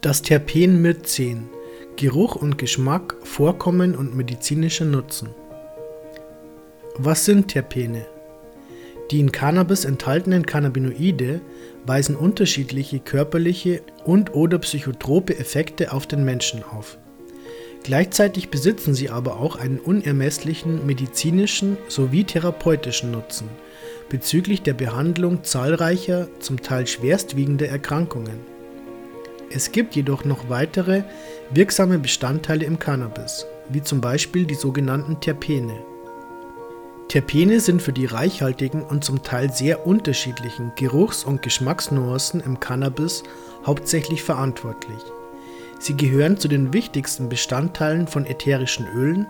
Das Terpen Myrcen Geruch und Geschmack, Vorkommen und medizinischer Nutzen. Was sind Terpene? Die in Cannabis enthaltenen Cannabinoide weisen unterschiedliche körperliche und/oder psychotrope Effekte auf den Menschen auf. Gleichzeitig besitzen sie aber auch einen unermesslichen medizinischen sowie therapeutischen Nutzen bezüglich der Behandlung zahlreicher, zum Teil schwerstwiegender Erkrankungen. Es gibt jedoch noch weitere wirksame Bestandteile im Cannabis, wie zum Beispiel die sogenannten Terpene. Terpene sind für die reichhaltigen und zum Teil sehr unterschiedlichen Geruchs- und Geschmacksnuancen im Cannabis hauptsächlich verantwortlich. Sie gehören zu den wichtigsten Bestandteilen von ätherischen Ölen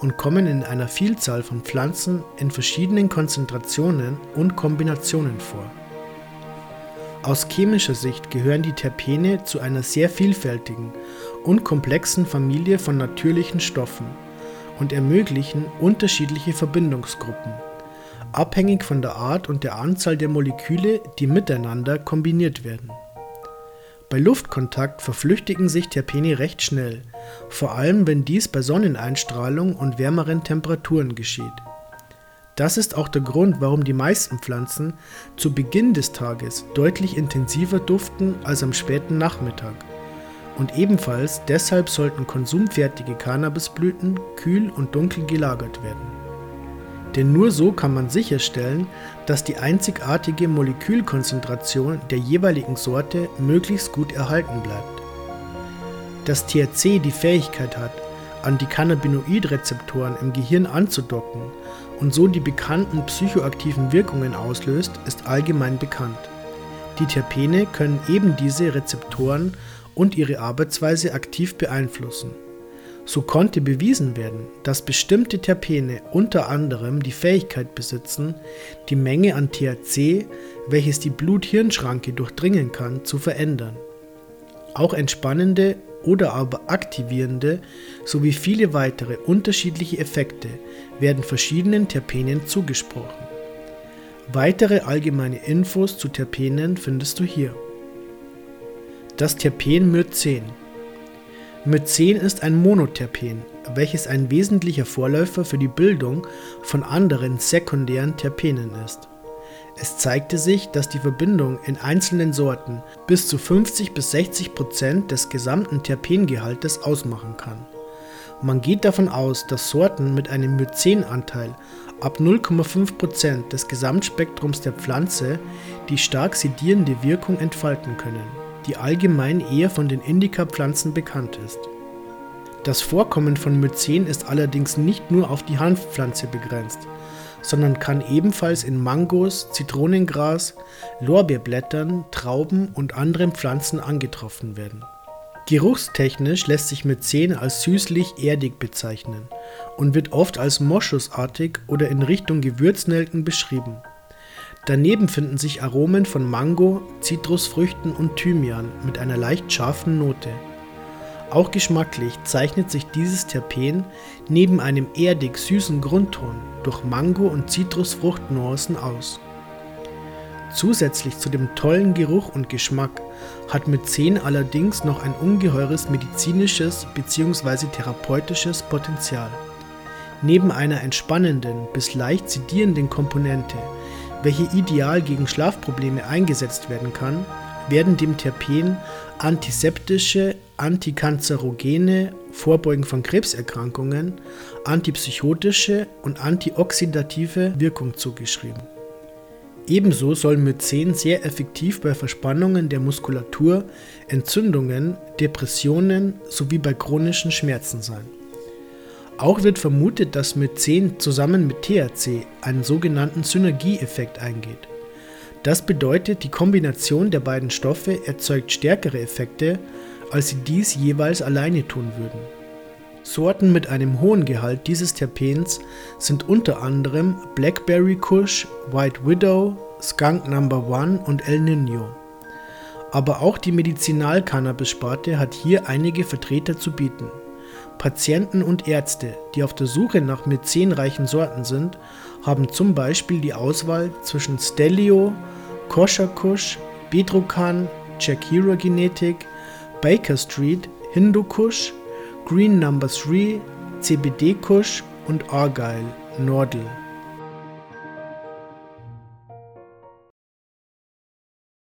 und kommen in einer Vielzahl von Pflanzen in verschiedenen Konzentrationen und Kombinationen vor. Aus chemischer Sicht gehören die Terpene zu einer sehr vielfältigen und komplexen Familie von natürlichen Stoffen und ermöglichen unterschiedliche Verbindungsgruppen, abhängig von der Art und der Anzahl der Moleküle, die miteinander kombiniert werden. Bei Luftkontakt verflüchtigen sich Terpene recht schnell, vor allem wenn dies bei Sonneneinstrahlung und wärmeren Temperaturen geschieht das ist auch der Grund, warum die meisten Pflanzen zu Beginn des Tages deutlich intensiver duften als am späten Nachmittag. Und ebenfalls deshalb sollten konsumfertige Cannabisblüten kühl und dunkel gelagert werden. Denn nur so kann man sicherstellen, dass die einzigartige Molekülkonzentration der jeweiligen Sorte möglichst gut erhalten bleibt. Dass THC die Fähigkeit hat, an die Cannabinoidrezeptoren im Gehirn anzudocken und so die bekannten psychoaktiven Wirkungen auslöst, ist allgemein bekannt. Die Terpene können eben diese Rezeptoren und ihre Arbeitsweise aktiv beeinflussen. So konnte bewiesen werden, dass bestimmte Terpene unter anderem die Fähigkeit besitzen, die Menge an THC, welches die Blut-Hirn-Schranke durchdringen kann, zu verändern. Auch entspannende oder aber aktivierende sowie viele weitere unterschiedliche Effekte werden verschiedenen Terpenen zugesprochen. Weitere allgemeine Infos zu Terpenen findest du hier. Das Terpen Myrcen. Myrcen ist ein Monoterpen, welches ein wesentlicher Vorläufer für die Bildung von anderen sekundären Terpenen ist. Es zeigte sich, dass die Verbindung in einzelnen Sorten bis zu 50 bis 60 Prozent des gesamten Terpengehaltes ausmachen kann. Man geht davon aus, dass Sorten mit einem Mycen-Anteil ab 0,5 Prozent des Gesamtspektrums der Pflanze die stark sedierende Wirkung entfalten können, die allgemein eher von den Indica-Pflanzen bekannt ist. Das Vorkommen von Mycen ist allerdings nicht nur auf die Hanfpflanze begrenzt, sondern kann ebenfalls in Mangos, Zitronengras, Lorbeerblättern, Trauben und anderen Pflanzen angetroffen werden. Geruchstechnisch lässt sich Mycen als süßlich-erdig bezeichnen und wird oft als moschusartig oder in Richtung Gewürznelken beschrieben. Daneben finden sich Aromen von Mango, Zitrusfrüchten und Thymian mit einer leicht scharfen Note. Auch geschmacklich zeichnet sich dieses Terpen neben einem erdig süßen Grundton durch Mango- und Zitrusfruchtnuancen aus. Zusätzlich zu dem tollen Geruch und Geschmack hat Mycen allerdings noch ein ungeheures medizinisches bzw. therapeutisches Potenzial. Neben einer entspannenden bis leicht sedierenden Komponente, welche ideal gegen Schlafprobleme eingesetzt werden kann, werden dem Terpen antiseptische, antikanzerogene, Vorbeugen von Krebserkrankungen, antipsychotische und antioxidative Wirkung zugeschrieben. Ebenso soll Mycen sehr effektiv bei Verspannungen der Muskulatur, Entzündungen, Depressionen sowie bei chronischen Schmerzen sein. Auch wird vermutet, dass Mycen zusammen mit THC einen sogenannten Synergieeffekt eingeht. Das bedeutet, die Kombination der beiden Stoffe erzeugt stärkere Effekte, als sie dies jeweils alleine tun würden. Sorten mit einem hohen Gehalt dieses Terpens sind unter anderem Blackberry Kush, White Widow, Skunk Number One und El Nino. Aber auch die Medizinal-Cannabis-Sparte hat hier einige Vertreter zu bieten. Patienten und Ärzte, die auf der Suche nach mycenreichen Sorten sind, haben zum Beispiel die Auswahl zwischen Stelio, Kosher Kush, Bedrocan, Jack Hero Genetik, Baker Street, Hindu Kush, Green Number 3, CBD Kush und Argyle, Nordel.